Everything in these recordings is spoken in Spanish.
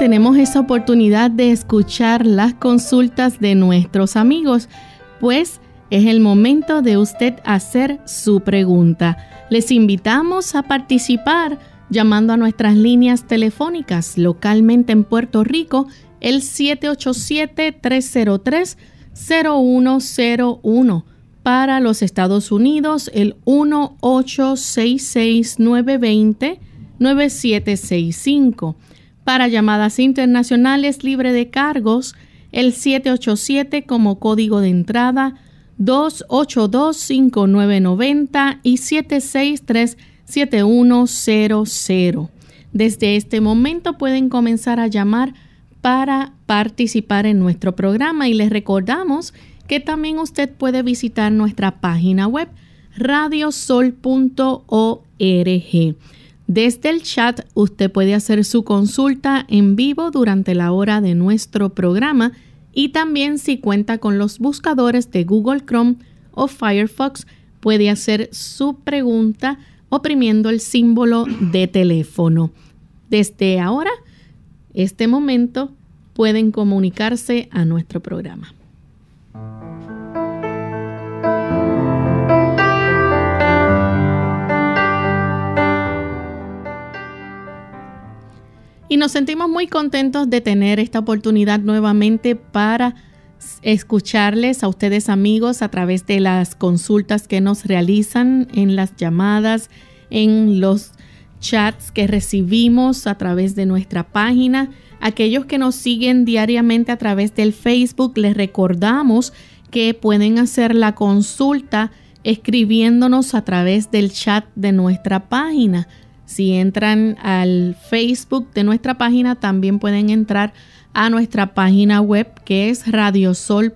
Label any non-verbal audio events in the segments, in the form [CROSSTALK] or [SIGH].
Tenemos esa oportunidad de escuchar las consultas de nuestros amigos, pues es el momento de usted hacer su pregunta. Les invitamos a participar llamando a nuestras líneas telefónicas localmente en Puerto Rico, el 787-303-0101. Para los Estados Unidos, el 1866-920-9765. Para llamadas internacionales libre de cargos, el 787 como código de entrada 282-5990 y 763-7100. Desde este momento pueden comenzar a llamar para participar en nuestro programa y les recordamos que también usted puede visitar nuestra página web radiosol.org. Desde el chat usted puede hacer su consulta en vivo durante la hora de nuestro programa y también si cuenta con los buscadores de Google Chrome o Firefox, puede hacer su pregunta oprimiendo el símbolo de teléfono. Desde ahora, este momento, pueden comunicarse a nuestro programa. Y nos sentimos muy contentos de tener esta oportunidad nuevamente para escucharles a ustedes amigos a través de las consultas que nos realizan en las llamadas, en los chats que recibimos a través de nuestra página. Aquellos que nos siguen diariamente a través del Facebook, les recordamos que pueden hacer la consulta escribiéndonos a través del chat de nuestra página. Si entran al Facebook de nuestra página, también pueden entrar a nuestra página web que es radiosol.org.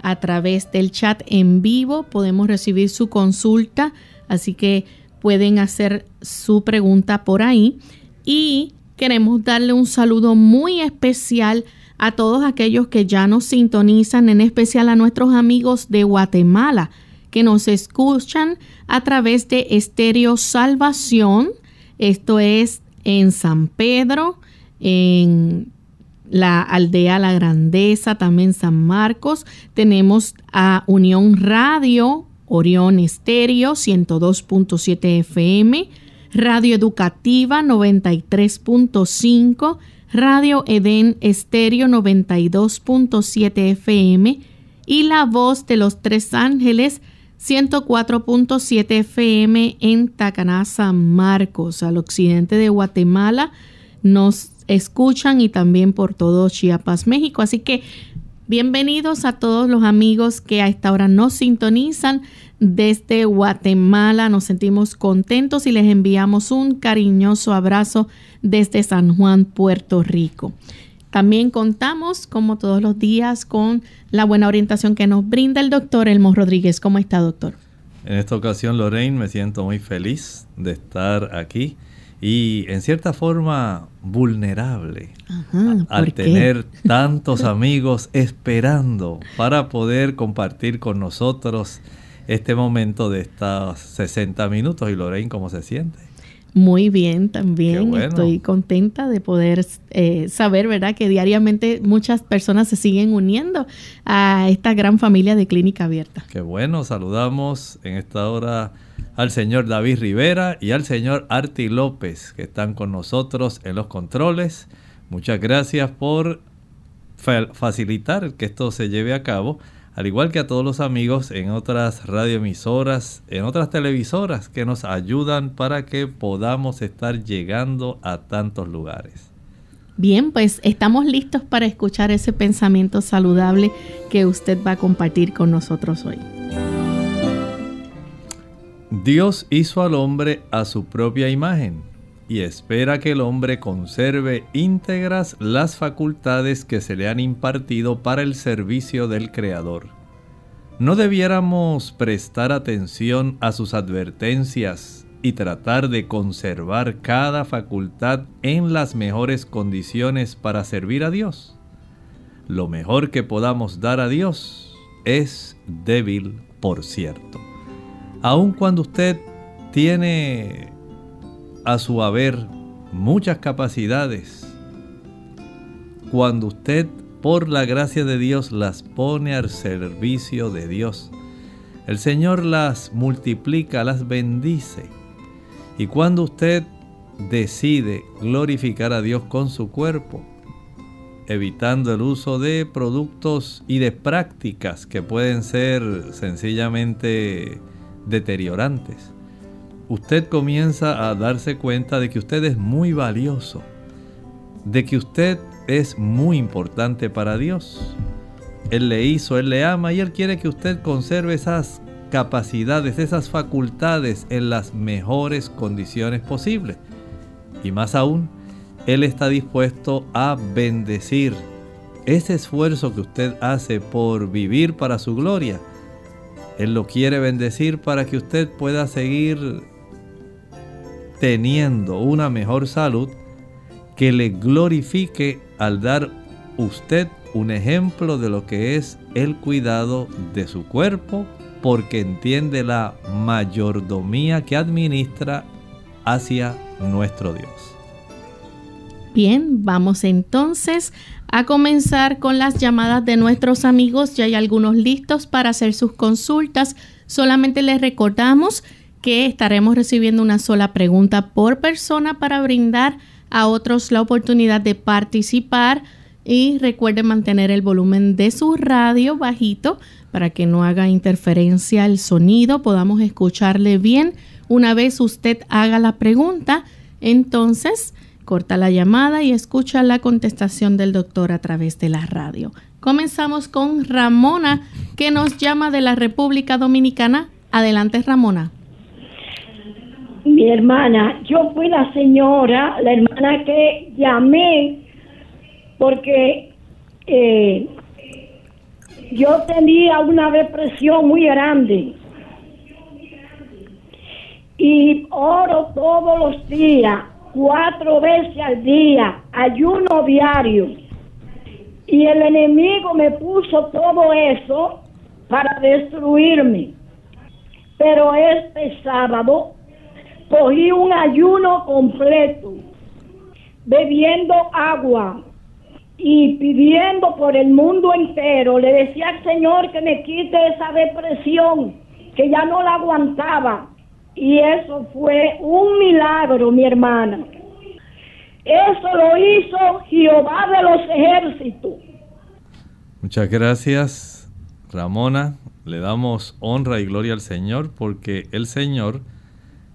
A través del chat en vivo podemos recibir su consulta, así que pueden hacer su pregunta por ahí. Y queremos darle un saludo muy especial a todos aquellos que ya nos sintonizan, en especial a nuestros amigos de Guatemala que nos escuchan a través de Estéreo Salvación. Esto es en San Pedro, en la aldea La Grandeza, también San Marcos. Tenemos a Unión Radio, Orión Estéreo 102.7 FM, Radio Educativa 93.5, Radio Edén Estéreo 92.7 FM y La Voz de los Tres Ángeles 104.7 FM en Tacaná, San Marcos, al occidente de Guatemala. Nos escuchan y también por todo Chiapas, México. Así que bienvenidos a todos los amigos que a esta hora nos sintonizan desde Guatemala. Nos sentimos contentos y les enviamos un cariñoso abrazo desde San Juan, Puerto Rico. También contamos, como todos los días, con la buena orientación que nos brinda el doctor Elmo Rodríguez. ¿Cómo está, doctor? En esta ocasión, Lorraine, me siento muy feliz de estar aquí y en cierta forma vulnerable al tener [LAUGHS] tantos amigos esperando para poder compartir con nosotros este momento de estos 60 minutos. Y Lorraine, ¿cómo se siente? Muy bien, también estoy contenta de poder eh, saber, ¿verdad?, que diariamente muchas personas se siguen uniendo a esta gran familia de Clínica Abierta. Qué bueno, saludamos en esta hora al señor David Rivera y al señor Arti López, que están con nosotros en los controles. Muchas gracias por facilitar que esto se lleve a cabo al igual que a todos los amigos en otras radioemisoras, en otras televisoras que nos ayudan para que podamos estar llegando a tantos lugares. Bien, pues estamos listos para escuchar ese pensamiento saludable que usted va a compartir con nosotros hoy. Dios hizo al hombre a su propia imagen y espera que el hombre conserve íntegras las facultades que se le han impartido para el servicio del Creador. ¿No debiéramos prestar atención a sus advertencias y tratar de conservar cada facultad en las mejores condiciones para servir a Dios? Lo mejor que podamos dar a Dios es débil, por cierto. Aun cuando usted tiene a su haber muchas capacidades, cuando usted por la gracia de Dios las pone al servicio de Dios, el Señor las multiplica, las bendice. Y cuando usted decide glorificar a Dios con su cuerpo, evitando el uso de productos y de prácticas que pueden ser sencillamente deteriorantes, usted comienza a darse cuenta de que usted es muy valioso, de que usted es muy importante para Dios. Él le hizo, Él le ama y Él quiere que usted conserve esas capacidades, esas facultades en las mejores condiciones posibles. Y más aún, Él está dispuesto a bendecir ese esfuerzo que usted hace por vivir para su gloria. Él lo quiere bendecir para que usted pueda seguir teniendo una mejor salud que le glorifique al dar usted un ejemplo de lo que es el cuidado de su cuerpo, porque entiende la mayordomía que administra hacia nuestro Dios. Bien, vamos entonces a comenzar con las llamadas de nuestros amigos. Ya hay algunos listos para hacer sus consultas. Solamente les recordamos que estaremos recibiendo una sola pregunta por persona para brindar a otros la oportunidad de participar y recuerden mantener el volumen de su radio bajito para que no haga interferencia el sonido, podamos escucharle bien. Una vez usted haga la pregunta, entonces corta la llamada y escucha la contestación del doctor a través de la radio. Comenzamos con Ramona, que nos llama de la República Dominicana. Adelante, Ramona mi hermana, yo fui la señora, la hermana que llamé porque eh, yo tenía una depresión muy grande y oro todos los días, cuatro veces al día, ayuno diario. Y el enemigo me puso todo eso para destruirme. Pero este sábado cogí un ayuno completo, bebiendo agua y pidiendo por el mundo entero. Le decía al Señor que me quite esa depresión, que ya no la aguantaba. Y eso fue un milagro, mi hermana. Eso lo hizo Jehová de los ejércitos. Muchas gracias, Ramona. Le damos honra y gloria al Señor porque el Señor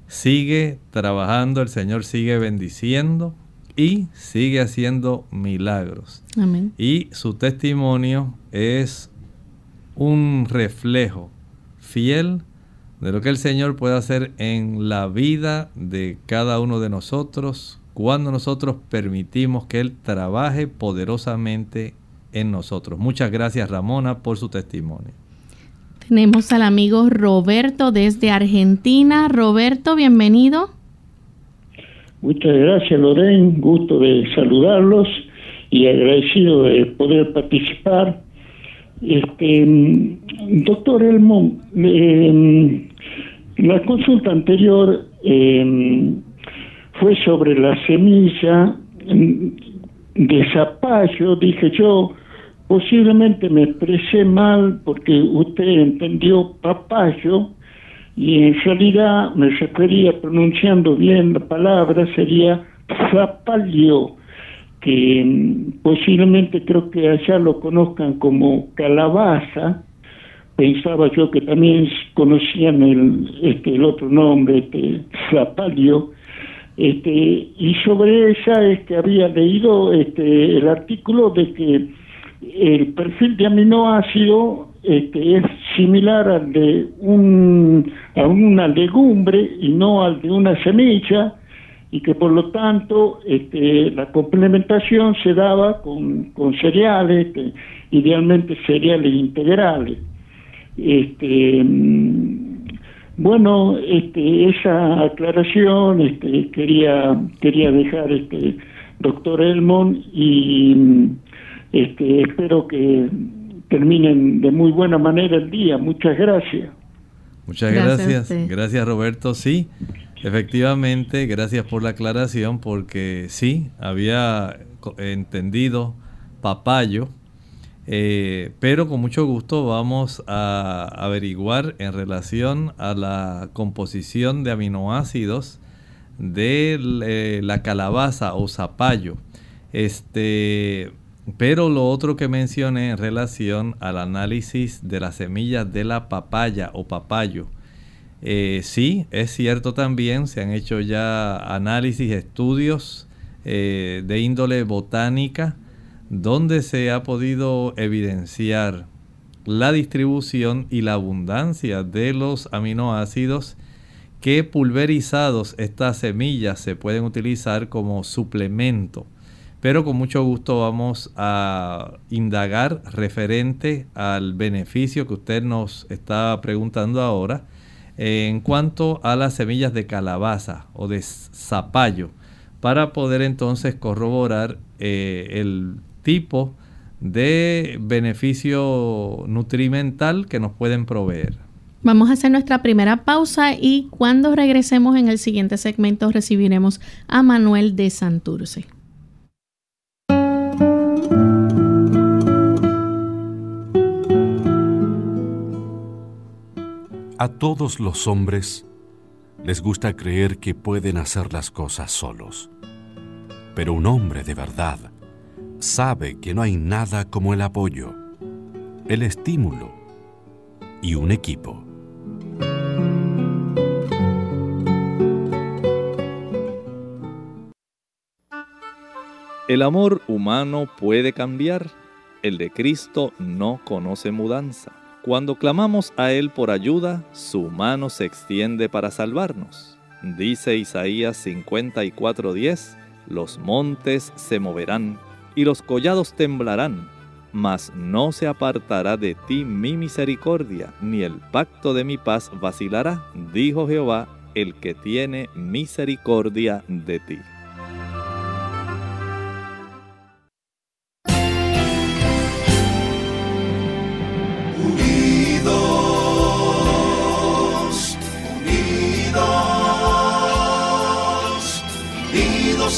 sigue trabajando, el Señor sigue bendiciendo y sigue haciendo milagros. Amén. Y su testimonio es un reflejo fiel de lo que el Señor puede hacer en la vida de cada uno de nosotros cuando nosotros permitimos que Él trabaje poderosamente en nosotros. Muchas gracias Ramona por su testimonio. Tenemos al amigo Roberto desde Argentina. Roberto, bienvenido. Muchas gracias, Lorena. Gusto de saludarlos y agradecido de poder participar. Este, doctor Elmo, eh, la consulta anterior eh, fue sobre la semilla de zapallo, dije yo, Posiblemente me expresé mal porque usted entendió papayo y en realidad me refería, pronunciando bien la palabra, sería zapalio, que mm, posiblemente creo que allá lo conozcan como calabaza. Pensaba yo que también conocían el, este, el otro nombre, este, zapalio. Este, y sobre esa es que había leído este, el artículo de que el perfil de aminoácido este, es similar al de un, a una legumbre y no al de una semilla y que por lo tanto este, la complementación se daba con, con cereales, este, idealmente cereales integrales. Este, mm, bueno, este, esa aclaración este, quería, quería dejar este, doctor Elmon y mm, este, espero que terminen de muy buena manera el día. Muchas gracias. Muchas gracias. Gracias, Roberto. Sí, efectivamente, gracias por la aclaración porque sí, había entendido papayo, eh, pero con mucho gusto vamos a averiguar en relación a la composición de aminoácidos de eh, la calabaza o zapallo. Este, pero lo otro que mencioné en relación al análisis de las semillas de la papaya o papayo, eh, sí, es cierto también, se han hecho ya análisis, estudios eh, de índole botánica, donde se ha podido evidenciar la distribución y la abundancia de los aminoácidos que pulverizados estas semillas se pueden utilizar como suplemento pero con mucho gusto vamos a indagar referente al beneficio que usted nos está preguntando ahora en cuanto a las semillas de calabaza o de zapallo para poder entonces corroborar eh, el tipo de beneficio nutrimental que nos pueden proveer. Vamos a hacer nuestra primera pausa y cuando regresemos en el siguiente segmento recibiremos a Manuel de Santurce. A todos los hombres les gusta creer que pueden hacer las cosas solos. Pero un hombre de verdad sabe que no hay nada como el apoyo, el estímulo y un equipo. El amor humano puede cambiar, el de Cristo no conoce mudanza. Cuando clamamos a Él por ayuda, su mano se extiende para salvarnos. Dice Isaías 54:10, los montes se moverán y los collados temblarán, mas no se apartará de ti mi misericordia, ni el pacto de mi paz vacilará, dijo Jehová, el que tiene misericordia de ti.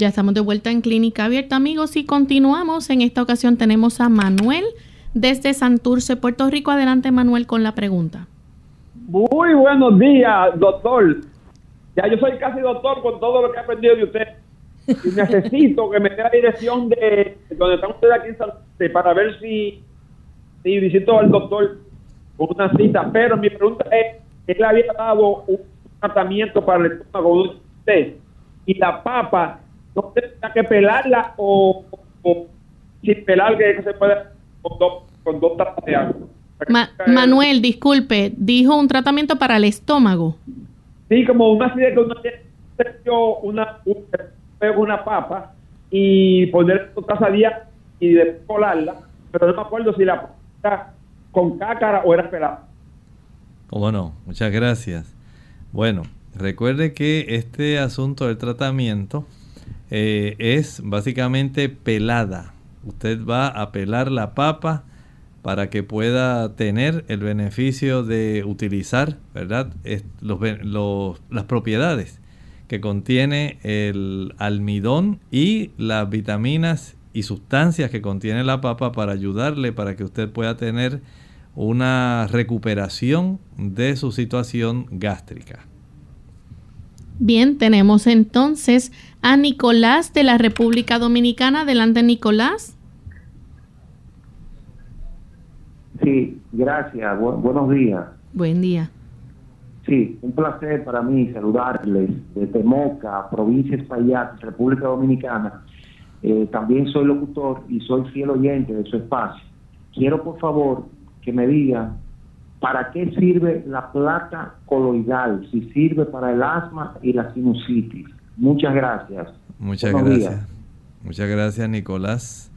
Ya estamos de vuelta en Clínica Abierta, amigos, y continuamos. En esta ocasión tenemos a Manuel desde Santurce, Puerto Rico. Adelante, Manuel, con la pregunta. Muy buenos días, doctor. Ya yo soy casi doctor con todo lo que he aprendido de usted. Y necesito que me dé la dirección de donde están ustedes aquí en Santurce para ver si, si visito al doctor con una cita. Pero mi pregunta es, él había dado un tratamiento para el estómago de usted y la papa no tendría que pelarla o, sin pelar que se puede con dos, con dos tapas de agua. Manuel, disculpe, dijo un tratamiento para el estómago. Sí, como una idea que uno tiene una, una, una papa y poner dos tazas día y después colarla, pero no me acuerdo si la era con cácara o era pelada. Bueno, muchas gracias. Bueno, recuerde que este asunto del tratamiento eh, es básicamente pelada. Usted va a pelar la papa para que pueda tener el beneficio de utilizar, ¿verdad? las propiedades que contiene el almidón y las vitaminas y sustancias que contiene la papa para ayudarle para que usted pueda tener una recuperación de su situación gástrica. Bien, tenemos entonces a Nicolás de la República Dominicana. Adelante, Nicolás. Sí, gracias. buenos días. Buen día. Sí, un placer para mí saludarles desde Moca, provincia de Espaillat, República Dominicana. Eh, también soy locutor y soy fiel oyente de su espacio. Quiero, por favor, que me digan ¿Para qué sirve la plata coloidal? Si sirve para el asma y la sinusitis. Muchas gracias. Muchas gracias. Muchas gracias, Nicolás.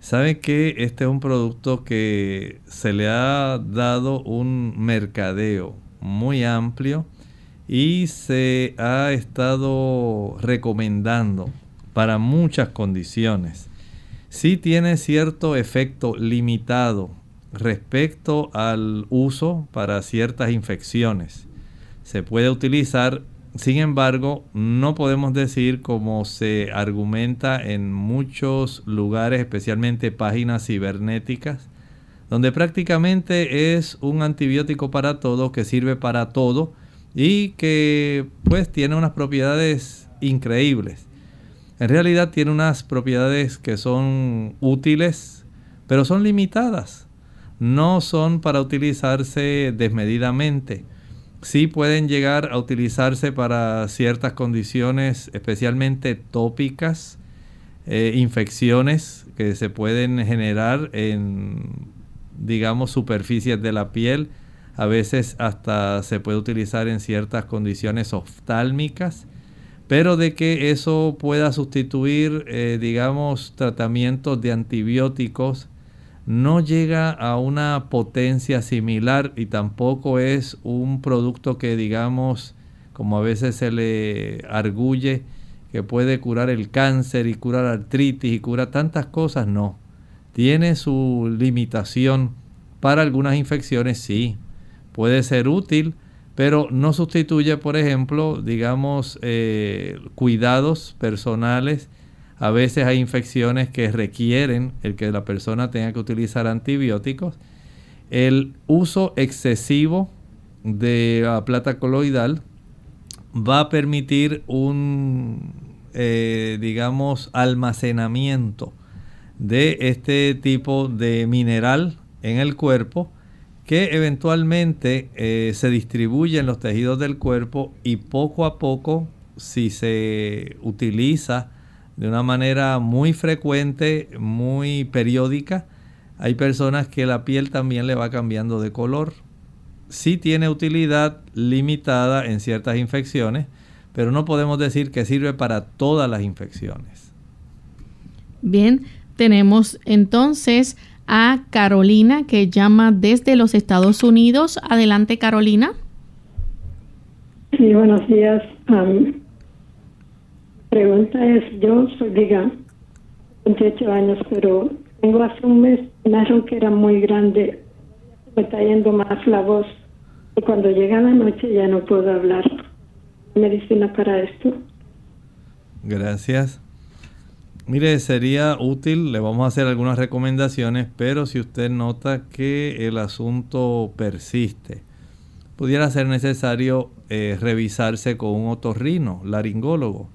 ¿Sabe que este es un producto que se le ha dado un mercadeo muy amplio y se ha estado recomendando para muchas condiciones? Sí tiene cierto efecto limitado respecto al uso para ciertas infecciones. Se puede utilizar, sin embargo, no podemos decir como se argumenta en muchos lugares, especialmente páginas cibernéticas, donde prácticamente es un antibiótico para todo, que sirve para todo y que pues tiene unas propiedades increíbles. En realidad tiene unas propiedades que son útiles, pero son limitadas no son para utilizarse desmedidamente. Sí pueden llegar a utilizarse para ciertas condiciones, especialmente tópicas, eh, infecciones que se pueden generar en, digamos, superficies de la piel. A veces hasta se puede utilizar en ciertas condiciones oftálmicas. Pero de que eso pueda sustituir, eh, digamos, tratamientos de antibióticos no llega a una potencia similar y tampoco es un producto que digamos, como a veces se le arguye, que puede curar el cáncer y curar artritis y curar tantas cosas, no. Tiene su limitación para algunas infecciones, sí. Puede ser útil, pero no sustituye, por ejemplo, digamos, eh, cuidados personales a veces hay infecciones que requieren el que la persona tenga que utilizar antibióticos. El uso excesivo de la plata coloidal va a permitir un, eh, digamos, almacenamiento de este tipo de mineral en el cuerpo que eventualmente eh, se distribuye en los tejidos del cuerpo y poco a poco, si se utiliza de una manera muy frecuente, muy periódica. Hay personas que la piel también le va cambiando de color. Sí tiene utilidad limitada en ciertas infecciones, pero no podemos decir que sirve para todas las infecciones. Bien, tenemos entonces a Carolina que llama desde los Estados Unidos. Adelante, Carolina. Sí, buenos días pregunta es, yo soy diga 28 años, pero tengo hace un mes una ronquera muy grande, me está yendo más la voz y cuando llega la noche ya no puedo hablar. Medicina para esto. Gracias. Mire, sería útil, le vamos a hacer algunas recomendaciones, pero si usted nota que el asunto persiste, pudiera ser necesario eh, revisarse con un otorrino, laringólogo.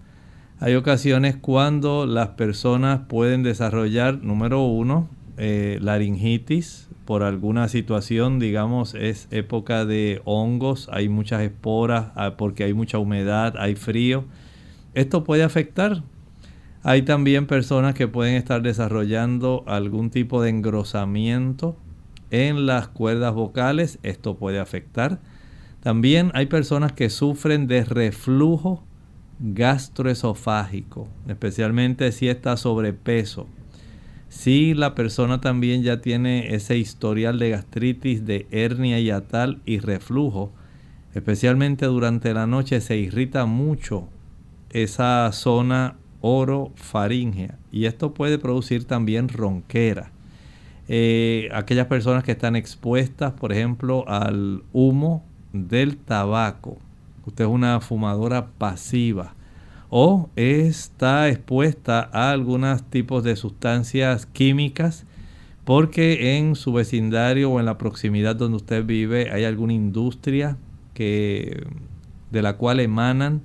Hay ocasiones cuando las personas pueden desarrollar, número uno, eh, laringitis por alguna situación, digamos, es época de hongos, hay muchas esporas ah, porque hay mucha humedad, hay frío. Esto puede afectar. Hay también personas que pueden estar desarrollando algún tipo de engrosamiento en las cuerdas vocales, esto puede afectar. También hay personas que sufren de reflujo gastroesofágico, especialmente si está sobrepeso. Si la persona también ya tiene ese historial de gastritis, de hernia yatal y reflujo, especialmente durante la noche se irrita mucho esa zona orofaringea. Y esto puede producir también ronquera. Eh, aquellas personas que están expuestas, por ejemplo, al humo del tabaco. Usted es una fumadora pasiva o está expuesta a algunos tipos de sustancias químicas porque en su vecindario o en la proximidad donde usted vive hay alguna industria que, de la cual emanan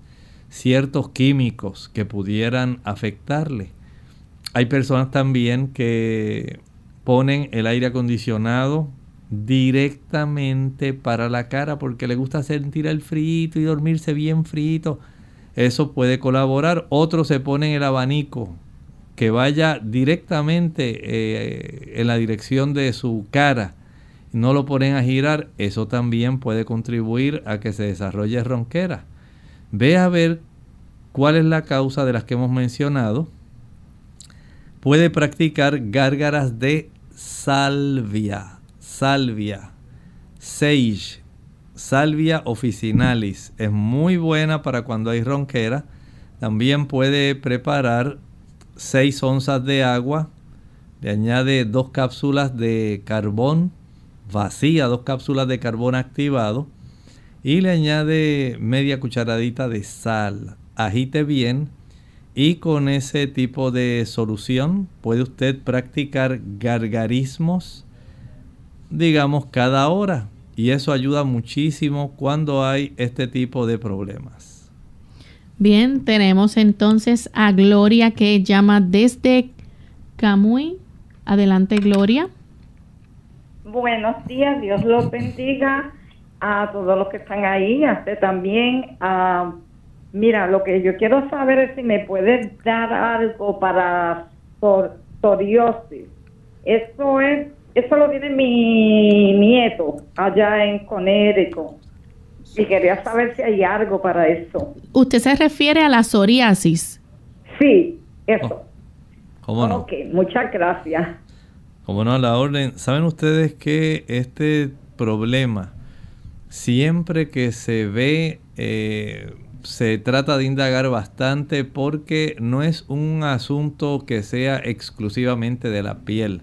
ciertos químicos que pudieran afectarle. Hay personas también que ponen el aire acondicionado directamente para la cara porque le gusta sentir el frío y dormirse bien frito. Eso puede colaborar. Otros se ponen el abanico que vaya directamente eh, en la dirección de su cara. No lo ponen a girar. Eso también puede contribuir a que se desarrolle ronquera. Ve a ver cuál es la causa de las que hemos mencionado. Puede practicar gárgaras de salvia, salvia, sage, salvia officinalis. Es muy buena para cuando hay ronquera. También puede preparar 6 onzas de agua. Le añade dos cápsulas de carbón vacía, dos cápsulas de carbón activado. Y le añade media cucharadita de sal. Agite bien y con ese tipo de solución puede usted practicar gargarismos, digamos, cada hora. Y eso ayuda muchísimo cuando hay este tipo de problemas. Bien, tenemos entonces a Gloria que llama desde Camuy. Adelante, Gloria. Buenos días, Dios los bendiga a todos los que están ahí, a usted también, a Mira, lo que yo quiero saber es si me puedes dar algo para psoriasis. Eso es, eso lo tiene mi nieto allá en Conérico. Y quería saber si hay algo para eso. ¿Usted se refiere a la psoriasis? Sí, eso. Oh, ¿Cómo no? Ok, muchas gracias. Como no, a la orden. ¿Saben ustedes que este problema, siempre que se ve eh, se trata de indagar bastante porque no es un asunto que sea exclusivamente de la piel.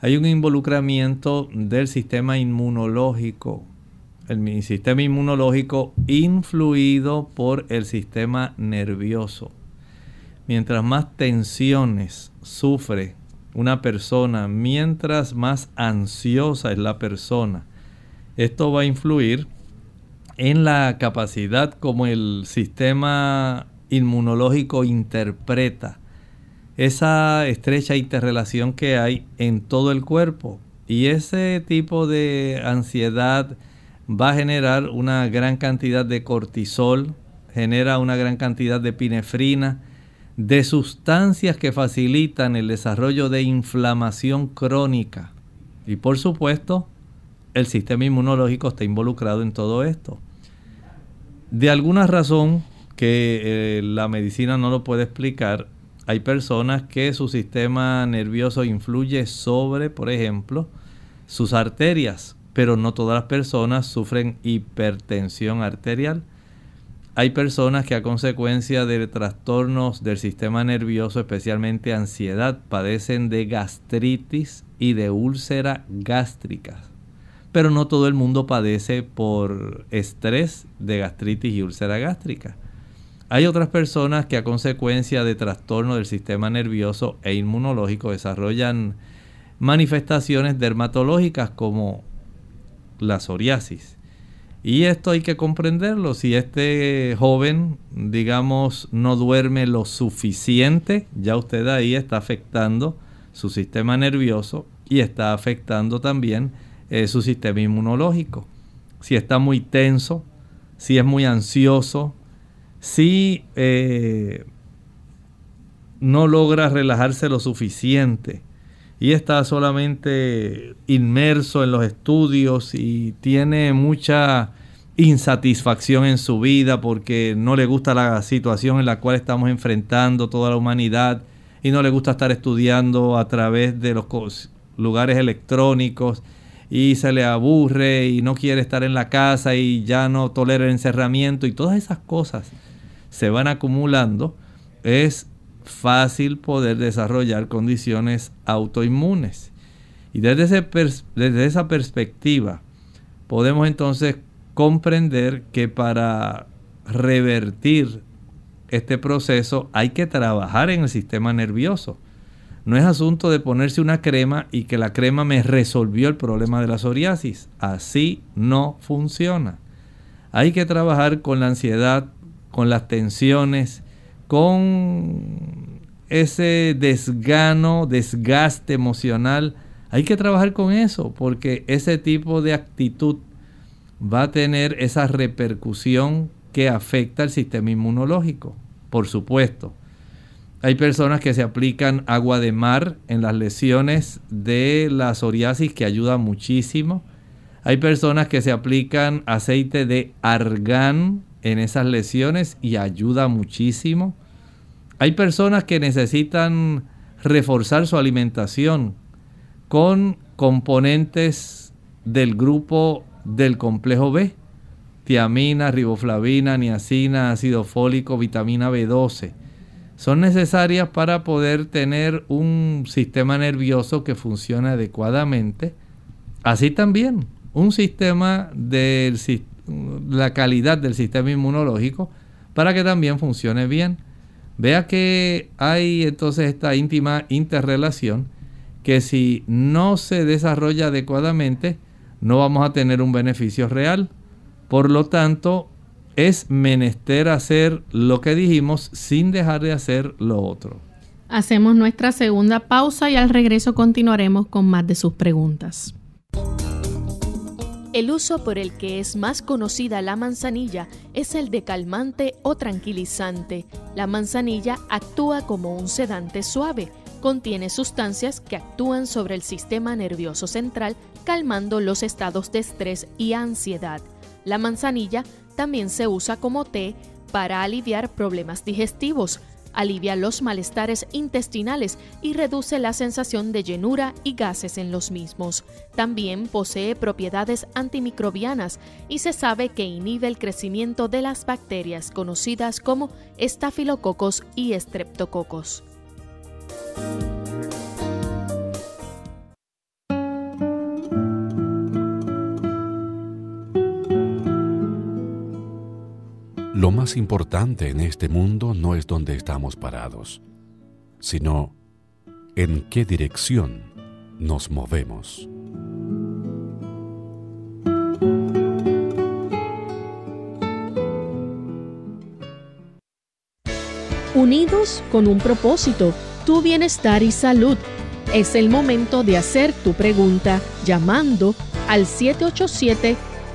Hay un involucramiento del sistema inmunológico, el sistema inmunológico influido por el sistema nervioso. Mientras más tensiones sufre una persona, mientras más ansiosa es la persona, esto va a influir en la capacidad como el sistema inmunológico interpreta esa estrecha interrelación que hay en todo el cuerpo. Y ese tipo de ansiedad va a generar una gran cantidad de cortisol, genera una gran cantidad de pinefrina, de sustancias que facilitan el desarrollo de inflamación crónica. Y por supuesto, el sistema inmunológico está involucrado en todo esto. De alguna razón que eh, la medicina no lo puede explicar, hay personas que su sistema nervioso influye sobre, por ejemplo, sus arterias, pero no todas las personas sufren hipertensión arterial. Hay personas que a consecuencia de trastornos del sistema nervioso, especialmente ansiedad, padecen de gastritis y de úlcera gástrica pero no todo el mundo padece por estrés de gastritis y úlcera gástrica. Hay otras personas que a consecuencia de trastorno del sistema nervioso e inmunológico desarrollan manifestaciones dermatológicas como la psoriasis. Y esto hay que comprenderlo. Si este joven, digamos, no duerme lo suficiente, ya usted ahí está afectando su sistema nervioso y está afectando también eh, su sistema inmunológico. Si está muy tenso, si es muy ansioso, si eh, no logra relajarse lo suficiente y está solamente inmerso en los estudios y tiene mucha insatisfacción en su vida porque no le gusta la situación en la cual estamos enfrentando toda la humanidad y no le gusta estar estudiando a través de los lugares electrónicos y se le aburre y no quiere estar en la casa y ya no tolera el encerramiento y todas esas cosas se van acumulando, es fácil poder desarrollar condiciones autoinmunes. Y desde, desde esa perspectiva podemos entonces comprender que para revertir este proceso hay que trabajar en el sistema nervioso. No es asunto de ponerse una crema y que la crema me resolvió el problema de la psoriasis. Así no funciona. Hay que trabajar con la ansiedad, con las tensiones, con ese desgano, desgaste emocional. Hay que trabajar con eso porque ese tipo de actitud va a tener esa repercusión que afecta al sistema inmunológico, por supuesto. Hay personas que se aplican agua de mar en las lesiones de la psoriasis que ayuda muchísimo. Hay personas que se aplican aceite de argán en esas lesiones y ayuda muchísimo. Hay personas que necesitan reforzar su alimentación con componentes del grupo del complejo B, tiamina, riboflavina, niacina, ácido fólico, vitamina B12. Son necesarias para poder tener un sistema nervioso que funcione adecuadamente. Así también un sistema de la calidad del sistema inmunológico para que también funcione bien. Vea que hay entonces esta íntima interrelación que si no se desarrolla adecuadamente, no vamos a tener un beneficio real. Por lo tanto, es menester hacer lo que dijimos sin dejar de hacer lo otro. Hacemos nuestra segunda pausa y al regreso continuaremos con más de sus preguntas. El uso por el que es más conocida la manzanilla es el de calmante o tranquilizante. La manzanilla actúa como un sedante suave Contiene sustancias que actúan sobre el sistema nervioso central, calmando los estados de estrés y ansiedad. La manzanilla también se usa como té para aliviar problemas digestivos, alivia los malestares intestinales y reduce la sensación de llenura y gases en los mismos. También posee propiedades antimicrobianas y se sabe que inhibe el crecimiento de las bacterias conocidas como estafilococos y estreptococos. Lo más importante en este mundo no es donde estamos parados, sino en qué dirección nos movemos. Unidos con un propósito tu bienestar y salud. Es el momento de hacer tu pregunta llamando al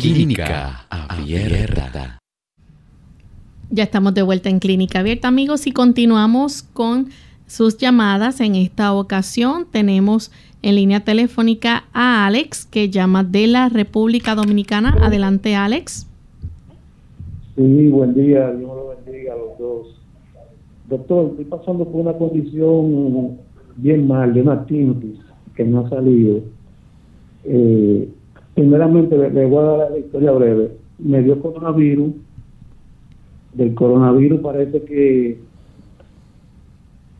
Clínica Abierta. Ya estamos de vuelta en Clínica Abierta, amigos, y continuamos con sus llamadas. En esta ocasión tenemos en línea telefónica a Alex, que llama de la República Dominicana. Adelante, Alex. Sí, buen día, Dios lo bendiga a los dos. Doctor, estoy pasando por una condición bien mal, de una tinnitus que no ha salido. Eh, primeramente, le, voy a dar la historia breve. Me dio coronavirus. Del coronavirus parece que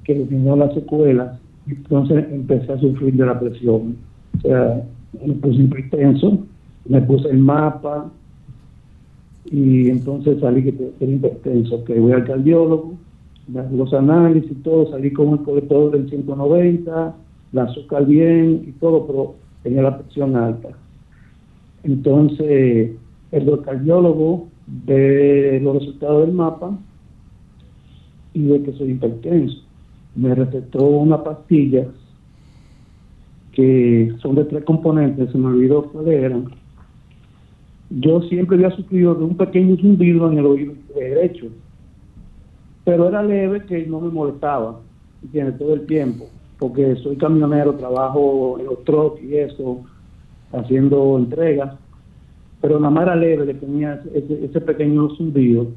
que vino la secuela. Entonces empecé a sufrir de la presión. O sea, me puse hipertenso, me puse el mapa y entonces salí que tenía hipertenso. Que voy al cardiólogo los análisis, todo, salí con el colector del 190, la azúcar bien y todo, pero tenía la presión alta. Entonces, el cardiólogo ve los resultados del mapa y ve que soy hipertenso. Me recetó una pastilla que son de tres componentes, se me olvidó cuáles eran. Yo siempre había sufrido de un pequeño zumbido en el oído derecho pero era leve que no me molestaba, tiene todo el tiempo. porque soy camionero, trabajo en los trucks y eso, haciendo entregas, pero más era leve, le tenía ese, pequeño zumbido.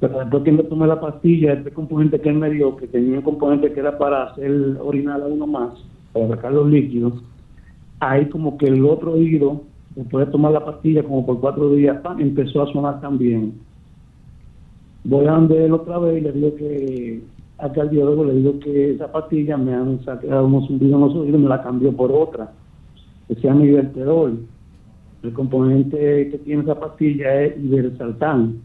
Pero después que me tomé la pastilla, este componente que él me dio, que tenía un componente que era para hacer orinar a uno más, para sacar los líquidos, ahí como que el otro oído, después de tomar la pastilla como por cuatro días, empezó a sonar también. Voy a donde él otra vez y le digo que al cardiólogo le digo que esa pastilla me han sacado unos zumbidos en los oídos y me la cambió por otra, que se llama Iberterol. El componente que tiene esa pastilla es Ibersaltán.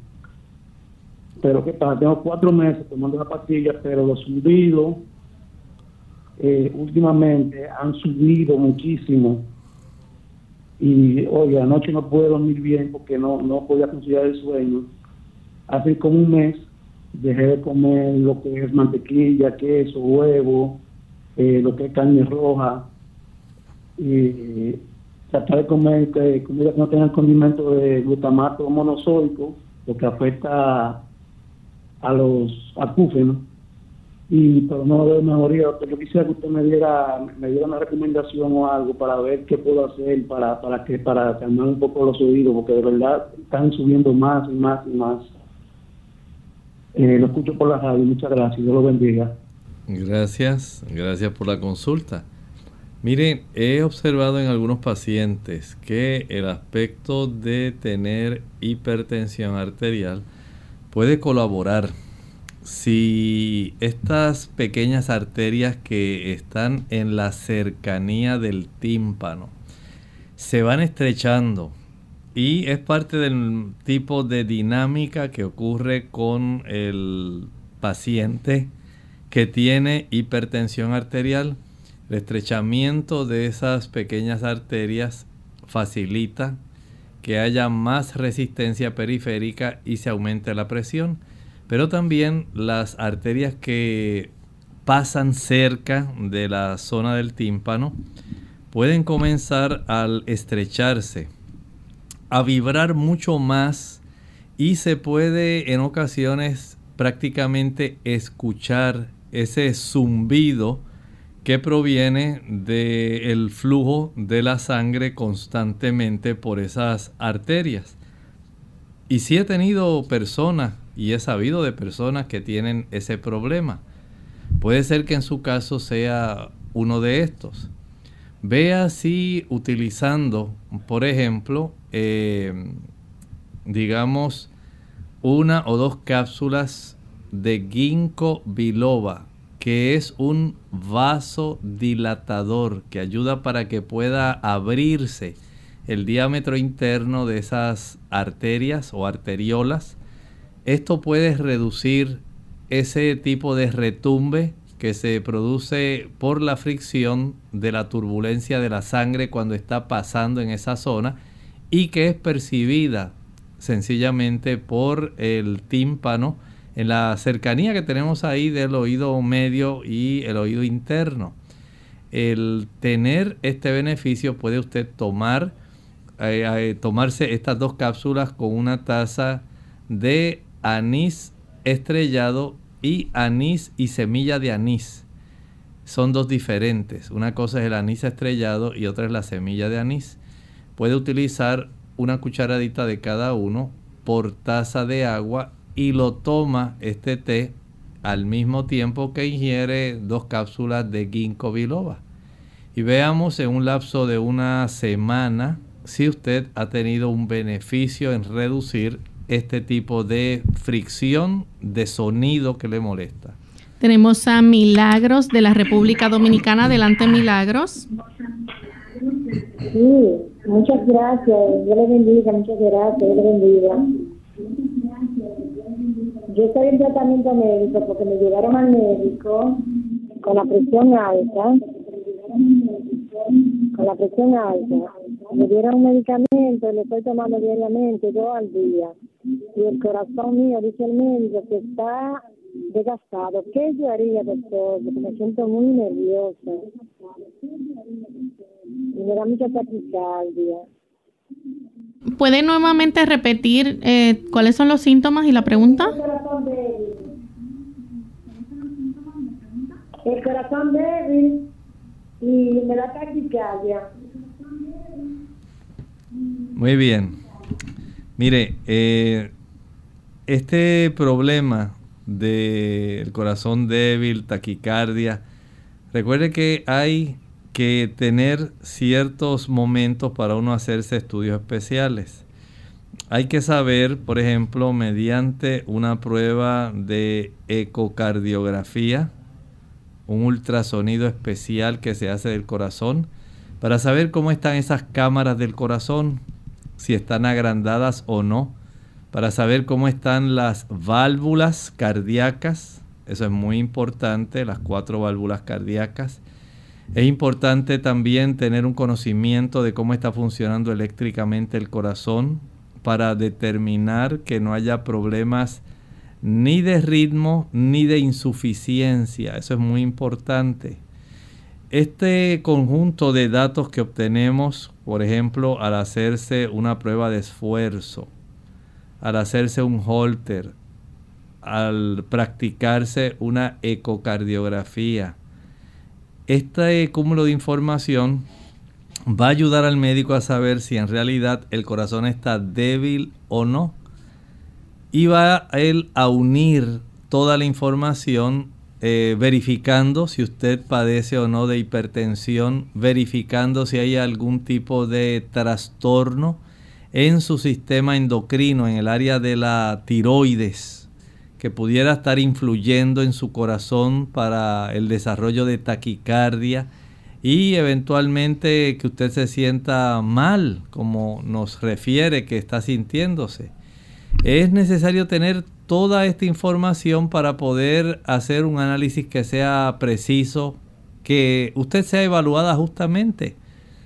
Pero ¿qué pasa? Tengo cuatro meses tomando la pastilla, pero los zumbidos eh, últimamente han subido muchísimo. Y oye, anoche no pude dormir bien porque no, no podía conciliar el sueño. Hace como un mes dejé de comer lo que es mantequilla, queso, huevo, eh, lo que es carne roja. Y tratar de comer que, comida que no tenga condimento de glutamato monosódico, lo que afecta a los acúfenos y pero no veo mejoría. Yo quisiera que usted me diera, me diera una recomendación o algo para ver qué puedo hacer para, para que para calmar un poco los oídos, porque de verdad están subiendo más y más y más. Eh, lo escucho por la radio, muchas gracias, Dios lo bendiga. Gracias, gracias por la consulta. Miren, he observado en algunos pacientes que el aspecto de tener hipertensión arterial puede colaborar. Si estas pequeñas arterias que están en la cercanía del tímpano se van estrechando y es parte del tipo de dinámica que ocurre con el paciente que tiene hipertensión arterial, el estrechamiento de esas pequeñas arterias facilita que haya más resistencia periférica y se aumente la presión. Pero también las arterias que pasan cerca de la zona del tímpano pueden comenzar al estrecharse, a vibrar mucho más y se puede en ocasiones prácticamente escuchar ese zumbido que proviene del flujo de la sangre constantemente por esas arterias. Y si he tenido personas y he sabido de personas que tienen ese problema. Puede ser que en su caso sea uno de estos. Vea si utilizando, por ejemplo, eh, digamos, una o dos cápsulas de ginkgo biloba, que es un vasodilatador que ayuda para que pueda abrirse el diámetro interno de esas arterias o arteriolas. Esto puede reducir ese tipo de retumbe que se produce por la fricción de la turbulencia de la sangre cuando está pasando en esa zona y que es percibida sencillamente por el tímpano en la cercanía que tenemos ahí del oído medio y el oído interno. El tener este beneficio puede usted tomar, eh, eh, tomarse estas dos cápsulas con una taza de anís estrellado y anís y semilla de anís. Son dos diferentes. Una cosa es el anís estrellado y otra es la semilla de anís. Puede utilizar una cucharadita de cada uno por taza de agua y lo toma este té al mismo tiempo que ingiere dos cápsulas de ginkgo biloba. Y veamos en un lapso de una semana si usted ha tenido un beneficio en reducir este tipo de fricción de sonido que le molesta. Tenemos a Milagros de la República Dominicana. Adelante, Milagros. Sí, muchas gracias. Dios le bendiga, muchas gracias. Dios le bendiga. Yo estoy en tratamiento médico porque me llevaron al médico con la presión alta. Con la presión alta. Me dieron un medicamento, lo estoy tomando diariamente, dos al día y el corazón mío, dice el médico, que está desgastado. ¿Qué yo haría, doctor? Porque me siento muy nerviosa. Y me da mucha taquicardia. ¿Puede nuevamente repetir eh, cuáles son los síntomas y la pregunta? el corazón débil y me da taquicardia. Muy bien. Mire, eh, este problema del corazón débil, taquicardia, recuerde que hay que tener ciertos momentos para uno hacerse estudios especiales. Hay que saber, por ejemplo, mediante una prueba de ecocardiografía, un ultrasonido especial que se hace del corazón, para saber cómo están esas cámaras del corazón, si están agrandadas o no, para saber cómo están las válvulas cardíacas, eso es muy importante, las cuatro válvulas cardíacas. Es importante también tener un conocimiento de cómo está funcionando eléctricamente el corazón para determinar que no haya problemas ni de ritmo ni de insuficiencia. Eso es muy importante. Este conjunto de datos que obtenemos, por ejemplo, al hacerse una prueba de esfuerzo, al hacerse un holter, al practicarse una ecocardiografía, este cúmulo de información va a ayudar al médico a saber si en realidad el corazón está débil o no. Y va a él a unir toda la información eh, verificando si usted padece o no de hipertensión, verificando si hay algún tipo de trastorno en su sistema endocrino, en el área de la tiroides, que pudiera estar influyendo en su corazón para el desarrollo de taquicardia y eventualmente que usted se sienta mal, como nos refiere que está sintiéndose. Es necesario tener toda esta información para poder hacer un análisis que sea preciso, que usted sea evaluada justamente,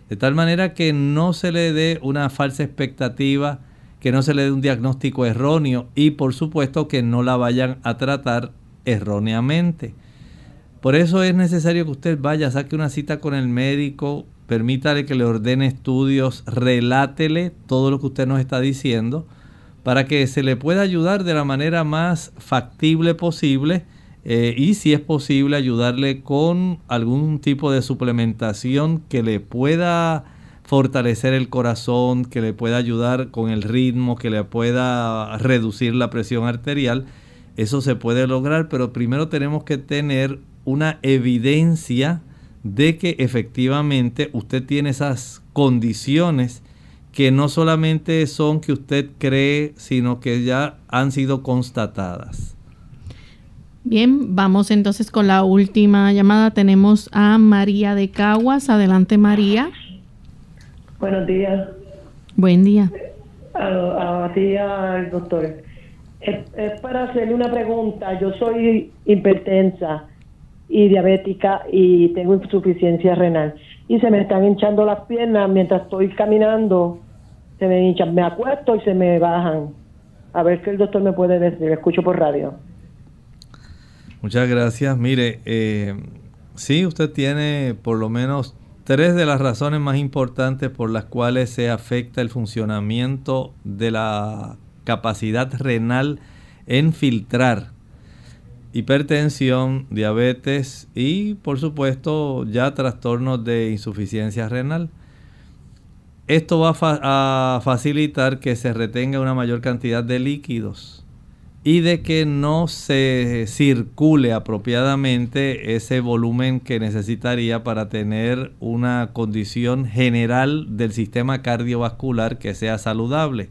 de tal manera que no se le dé una falsa expectativa, que no se le dé un diagnóstico erróneo y por supuesto que no la vayan a tratar erróneamente. Por eso es necesario que usted vaya, saque una cita con el médico, permítale que le ordene estudios, relátele todo lo que usted nos está diciendo para que se le pueda ayudar de la manera más factible posible eh, y si es posible ayudarle con algún tipo de suplementación que le pueda fortalecer el corazón, que le pueda ayudar con el ritmo, que le pueda reducir la presión arterial. Eso se puede lograr, pero primero tenemos que tener una evidencia de que efectivamente usted tiene esas condiciones que no solamente son que usted cree, sino que ya han sido constatadas. Bien, vamos entonces con la última llamada. Tenemos a María de Caguas. Adelante, María. Buenos días. Buen día. A, ti, al doctor. es, para hacerle una pregunta. Yo soy hipertensa y diabética y tengo insuficiencia renal. Y se me están hinchando las piernas mientras estoy caminando, se me hinchan, me acuesto y se me bajan. A ver qué el doctor me puede decir, escucho por radio. Muchas gracias. Mire, eh, sí, usted tiene por lo menos tres de las razones más importantes por las cuales se afecta el funcionamiento de la capacidad renal en filtrar hipertensión, diabetes y por supuesto ya trastornos de insuficiencia renal. Esto va a facilitar que se retenga una mayor cantidad de líquidos y de que no se circule apropiadamente ese volumen que necesitaría para tener una condición general del sistema cardiovascular que sea saludable.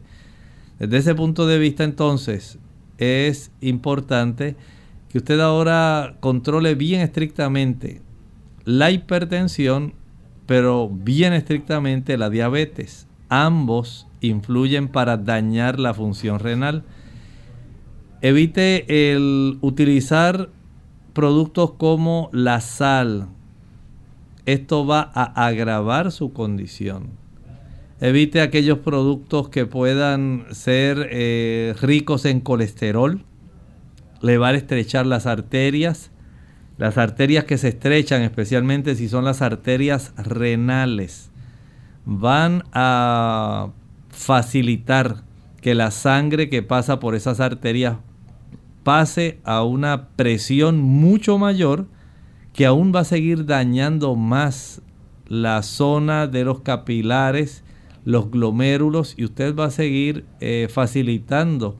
Desde ese punto de vista entonces es importante que usted ahora controle bien estrictamente la hipertensión, pero bien estrictamente la diabetes. Ambos influyen para dañar la función renal. Evite el utilizar productos como la sal. Esto va a agravar su condición. Evite aquellos productos que puedan ser eh, ricos en colesterol le va a estrechar las arterias. Las arterias que se estrechan, especialmente si son las arterias renales, van a facilitar que la sangre que pasa por esas arterias pase a una presión mucho mayor que aún va a seguir dañando más la zona de los capilares, los glomérulos y usted va a seguir eh, facilitando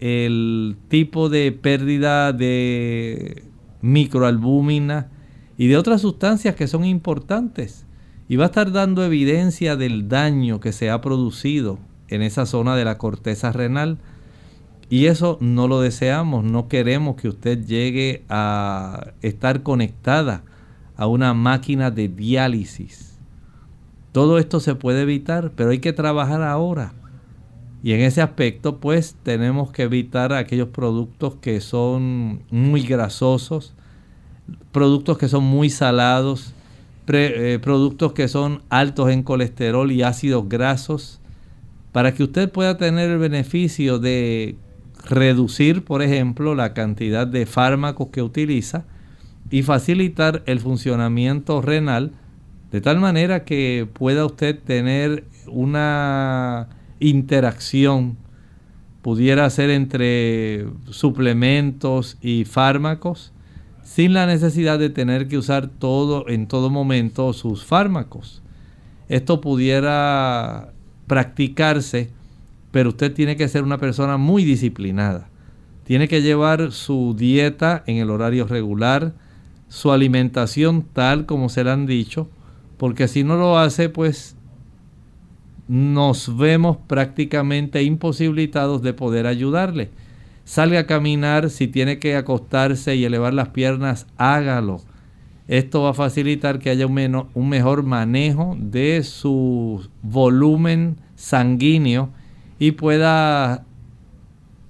el tipo de pérdida de microalbúmina y de otras sustancias que son importantes. Y va a estar dando evidencia del daño que se ha producido en esa zona de la corteza renal. Y eso no lo deseamos, no queremos que usted llegue a estar conectada a una máquina de diálisis. Todo esto se puede evitar, pero hay que trabajar ahora. Y en ese aspecto, pues tenemos que evitar aquellos productos que son muy grasosos, productos que son muy salados, eh, productos que son altos en colesterol y ácidos grasos, para que usted pueda tener el beneficio de reducir, por ejemplo, la cantidad de fármacos que utiliza y facilitar el funcionamiento renal de tal manera que pueda usted tener una interacción, pudiera ser entre suplementos y fármacos, sin la necesidad de tener que usar todo en todo momento sus fármacos. Esto pudiera practicarse, pero usted tiene que ser una persona muy disciplinada. Tiene que llevar su dieta en el horario regular, su alimentación tal como se le han dicho, porque si no lo hace, pues nos vemos prácticamente imposibilitados de poder ayudarle. Salga a caminar, si tiene que acostarse y elevar las piernas, hágalo. Esto va a facilitar que haya un, un mejor manejo de su volumen sanguíneo y pueda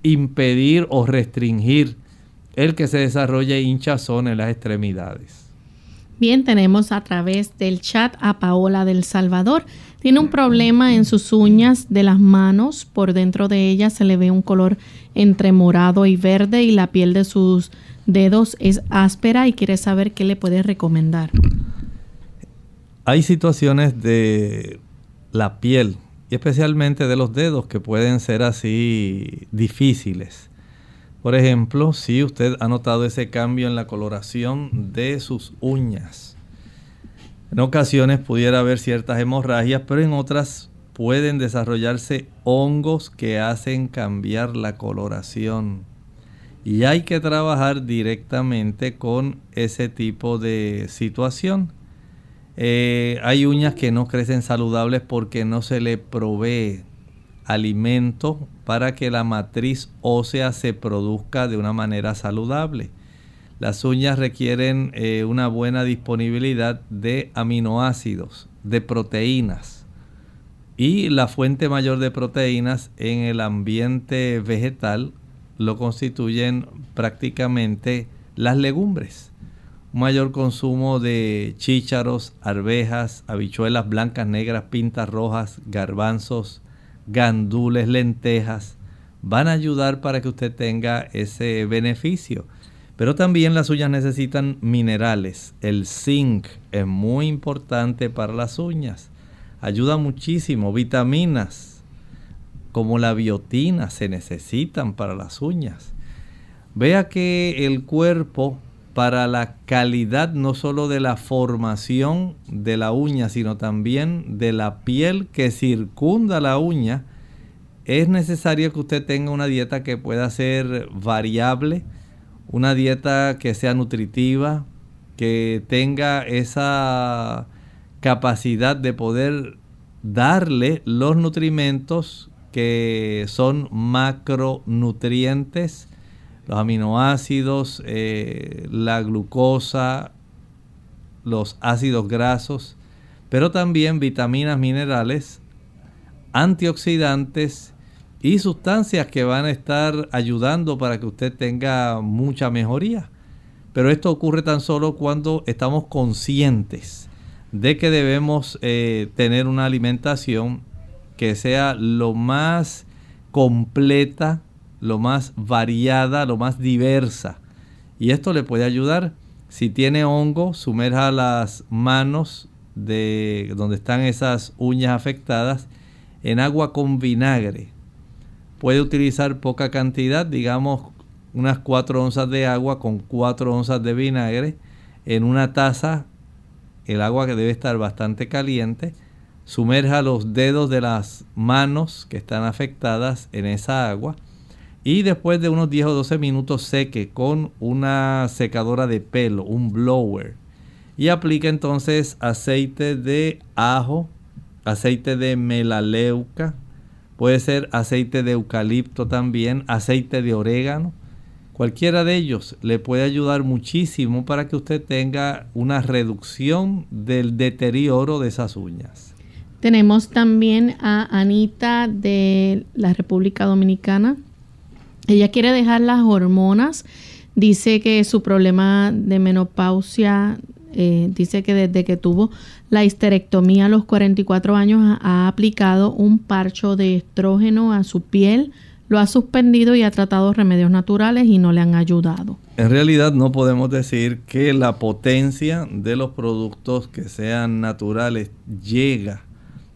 impedir o restringir el que se desarrolle hinchazón en las extremidades. Bien, tenemos a través del chat a Paola del Salvador. Tiene un problema en sus uñas de las manos. Por dentro de ellas se le ve un color entre morado y verde y la piel de sus dedos es áspera y quiere saber qué le puede recomendar. Hay situaciones de la piel y especialmente de los dedos que pueden ser así difíciles. Por ejemplo, si usted ha notado ese cambio en la coloración de sus uñas. En ocasiones pudiera haber ciertas hemorragias, pero en otras pueden desarrollarse hongos que hacen cambiar la coloración. Y hay que trabajar directamente con ese tipo de situación. Eh, hay uñas que no crecen saludables porque no se le provee alimento para que la matriz ósea se produzca de una manera saludable. Las uñas requieren eh, una buena disponibilidad de aminoácidos, de proteínas. Y la fuente mayor de proteínas en el ambiente vegetal lo constituyen prácticamente las legumbres. Mayor consumo de chícharos, arvejas, habichuelas blancas, negras, pintas rojas, garbanzos, gandules, lentejas, van a ayudar para que usted tenga ese beneficio. Pero también las uñas necesitan minerales. El zinc es muy importante para las uñas. Ayuda muchísimo. Vitaminas como la biotina se necesitan para las uñas. Vea que el cuerpo para la calidad no solo de la formación de la uña, sino también de la piel que circunda la uña, es necesario que usted tenga una dieta que pueda ser variable, una dieta que sea nutritiva, que tenga esa capacidad de poder darle los nutrimentos que son macronutrientes los aminoácidos, eh, la glucosa, los ácidos grasos, pero también vitaminas, minerales, antioxidantes y sustancias que van a estar ayudando para que usted tenga mucha mejoría. Pero esto ocurre tan solo cuando estamos conscientes de que debemos eh, tener una alimentación que sea lo más completa lo más variada, lo más diversa. Y esto le puede ayudar. Si tiene hongo, sumerja las manos de donde están esas uñas afectadas en agua con vinagre. Puede utilizar poca cantidad, digamos unas 4 onzas de agua con 4 onzas de vinagre. en una taza, el agua que debe estar bastante caliente, sumerja los dedos de las manos que están afectadas en esa agua y después de unos 10 o 12 minutos seque con una secadora de pelo, un blower. Y aplica entonces aceite de ajo, aceite de melaleuca, puede ser aceite de eucalipto también, aceite de orégano. Cualquiera de ellos le puede ayudar muchísimo para que usted tenga una reducción del deterioro de esas uñas. Tenemos también a Anita de la República Dominicana. Ella quiere dejar las hormonas. Dice que su problema de menopausia, eh, dice que desde que tuvo la histerectomía a los 44 años ha aplicado un parcho de estrógeno a su piel, lo ha suspendido y ha tratado remedios naturales y no le han ayudado. En realidad no podemos decir que la potencia de los productos que sean naturales llega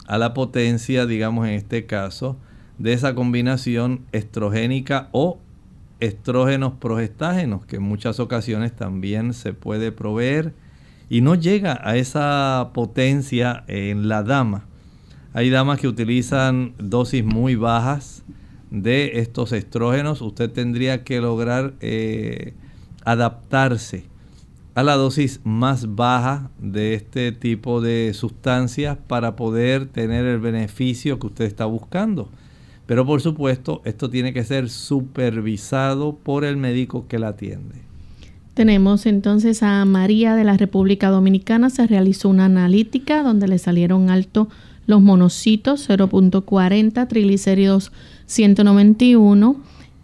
a la potencia, digamos en este caso, de esa combinación estrogénica o estrógenos progestágenos, que en muchas ocasiones también se puede proveer y no llega a esa potencia en la dama. Hay damas que utilizan dosis muy bajas de estos estrógenos. Usted tendría que lograr eh, adaptarse a la dosis más baja de este tipo de sustancias para poder tener el beneficio que usted está buscando. Pero por supuesto, esto tiene que ser supervisado por el médico que la atiende. Tenemos entonces a María de la República Dominicana. Se realizó una analítica donde le salieron altos los monocitos 0.40, triglicéridos 191.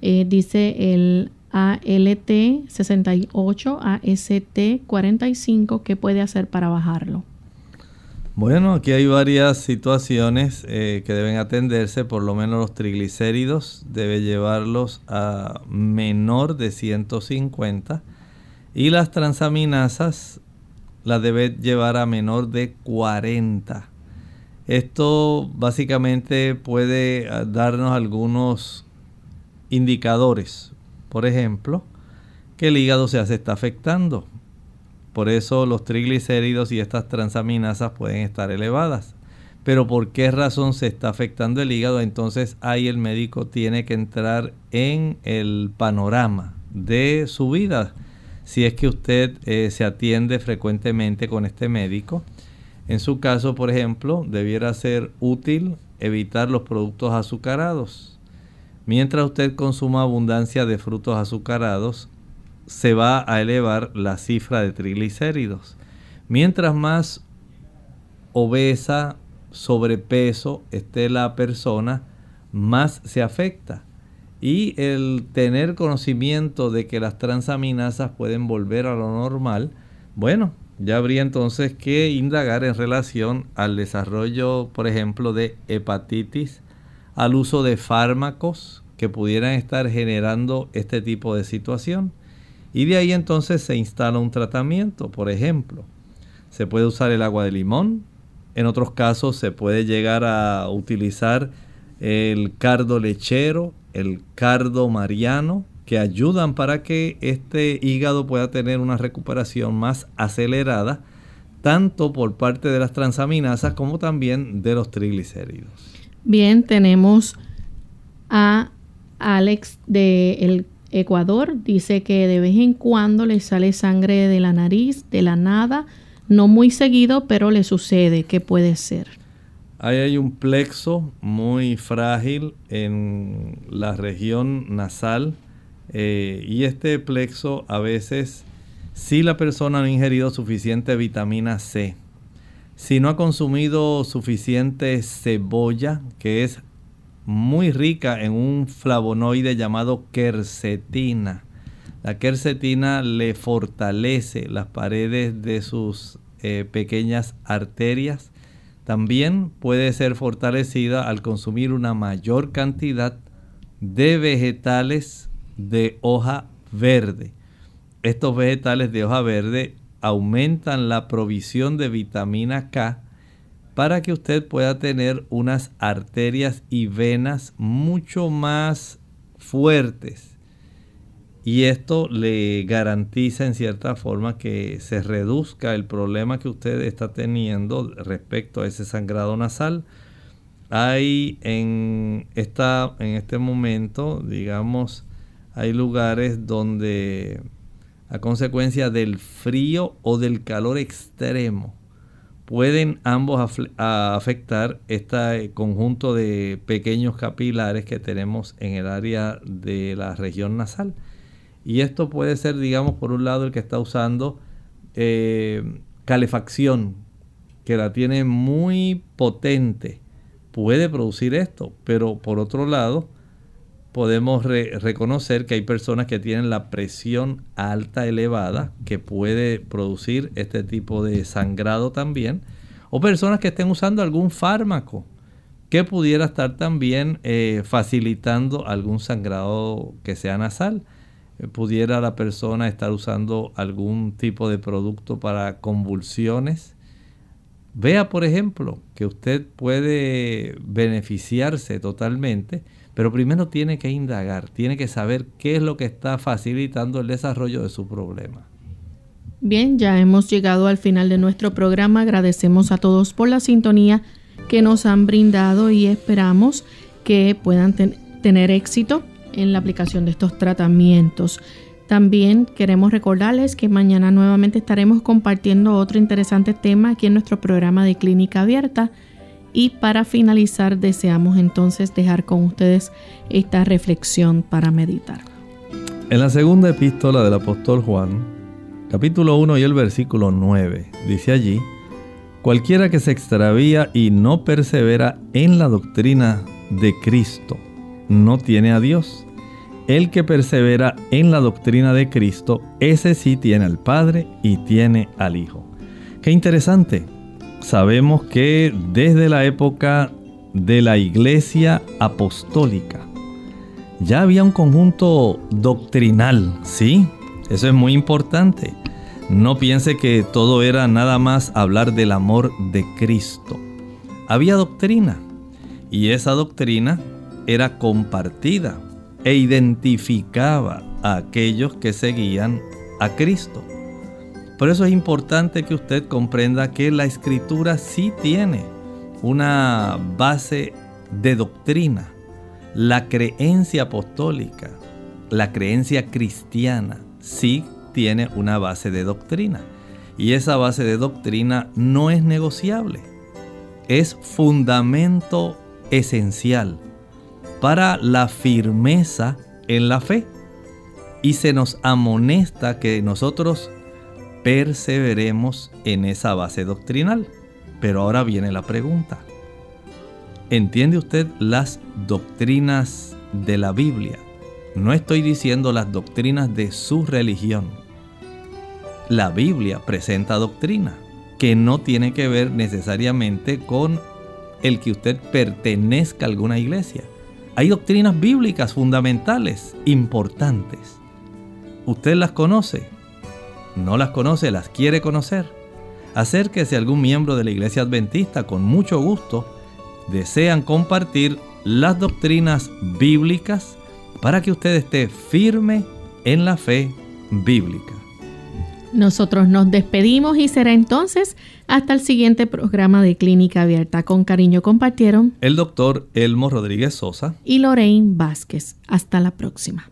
Eh, dice el ALT 68, AST 45, ¿qué puede hacer para bajarlo? Bueno, aquí hay varias situaciones eh, que deben atenderse, por lo menos los triglicéridos debe llevarlos a menor de 150 y las transaminasas las debe llevar a menor de 40. Esto básicamente puede ah, darnos algunos indicadores por ejemplo, que el hígado se está afectando. Por eso los triglicéridos y estas transaminasas pueden estar elevadas. Pero ¿por qué razón se está afectando el hígado? Entonces ahí el médico tiene que entrar en el panorama de su vida. Si es que usted eh, se atiende frecuentemente con este médico. En su caso, por ejemplo, debiera ser útil evitar los productos azucarados Mientras usted consuma abundancia de frutos azucarados, se va a elevar la cifra de triglicéridos. Mientras más obesa, sobrepeso esté la persona, más se afecta. Y el tener conocimiento de que las transaminasas pueden volver a lo normal, bueno, ya habría entonces que indagar en relación al desarrollo, por ejemplo, de hepatitis, al uso de fármacos que pudieran estar generando este tipo de situación. Y de ahí entonces se instala un tratamiento. Por ejemplo, se puede usar el agua de limón. En otros casos se puede llegar a utilizar el cardo lechero, el cardo mariano, que ayudan para que este hígado pueda tener una recuperación más acelerada, tanto por parte de las transaminasas como también de los triglicéridos. Bien, tenemos a Alex de el Ecuador dice que de vez en cuando le sale sangre de la nariz, de la nada, no muy seguido, pero le sucede. ¿Qué puede ser? Ahí hay un plexo muy frágil en la región nasal eh, y este plexo a veces, si la persona no ha ingerido suficiente vitamina C, si no ha consumido suficiente cebolla, que es muy rica en un flavonoide llamado quercetina. La quercetina le fortalece las paredes de sus eh, pequeñas arterias. También puede ser fortalecida al consumir una mayor cantidad de vegetales de hoja verde. Estos vegetales de hoja verde aumentan la provisión de vitamina K para que usted pueda tener unas arterias y venas mucho más fuertes y esto le garantiza en cierta forma que se reduzca el problema que usted está teniendo respecto a ese sangrado nasal. Hay en, esta, en este momento, digamos, hay lugares donde a consecuencia del frío o del calor extremo pueden ambos afectar este conjunto de pequeños capilares que tenemos en el área de la región nasal. Y esto puede ser, digamos, por un lado el que está usando eh, calefacción, que la tiene muy potente, puede producir esto, pero por otro lado, podemos reconocer que hay personas que tienen la presión alta elevada, que puede producir este tipo de sangrado también, o personas que estén usando algún fármaco que pudiera estar también eh, facilitando algún sangrado que sea nasal. Eh, pudiera la persona estar usando algún tipo de producto para convulsiones. Vea, por ejemplo, que usted puede beneficiarse totalmente, pero primero tiene que indagar, tiene que saber qué es lo que está facilitando el desarrollo de su problema. Bien, ya hemos llegado al final de nuestro programa. Agradecemos a todos por la sintonía que nos han brindado y esperamos que puedan tener éxito en la aplicación de estos tratamientos. También queremos recordarles que mañana nuevamente estaremos compartiendo otro interesante tema aquí en nuestro programa de Clínica Abierta. Y para finalizar, deseamos entonces dejar con ustedes esta reflexión para meditar. En la segunda epístola del apóstol Juan, capítulo 1 y el versículo 9, dice allí, cualquiera que se extravía y no persevera en la doctrina de Cristo, no tiene a Dios. El que persevera en la doctrina de Cristo, ese sí tiene al Padre y tiene al Hijo. Qué interesante. Sabemos que desde la época de la iglesia apostólica ya había un conjunto doctrinal, ¿sí? Eso es muy importante. No piense que todo era nada más hablar del amor de Cristo. Había doctrina y esa doctrina era compartida e identificaba a aquellos que seguían a Cristo. Por eso es importante que usted comprenda que la escritura sí tiene una base de doctrina. La creencia apostólica, la creencia cristiana, sí tiene una base de doctrina. Y esa base de doctrina no es negociable. Es fundamento esencial para la firmeza en la fe. Y se nos amonesta que nosotros perseveremos en esa base doctrinal. Pero ahora viene la pregunta. ¿Entiende usted las doctrinas de la Biblia? No estoy diciendo las doctrinas de su religión. La Biblia presenta doctrina que no tiene que ver necesariamente con el que usted pertenezca a alguna iglesia. Hay doctrinas bíblicas fundamentales, importantes. ¿Usted las conoce? ¿No las conoce? ¿Las quiere conocer? Acérquese a algún miembro de la iglesia adventista con mucho gusto. Desean compartir las doctrinas bíblicas para que usted esté firme en la fe bíblica. Nosotros nos despedimos y será entonces hasta el siguiente programa de Clínica Abierta. Con cariño compartieron el doctor Elmo Rodríguez Sosa y Lorraine Vázquez. Hasta la próxima.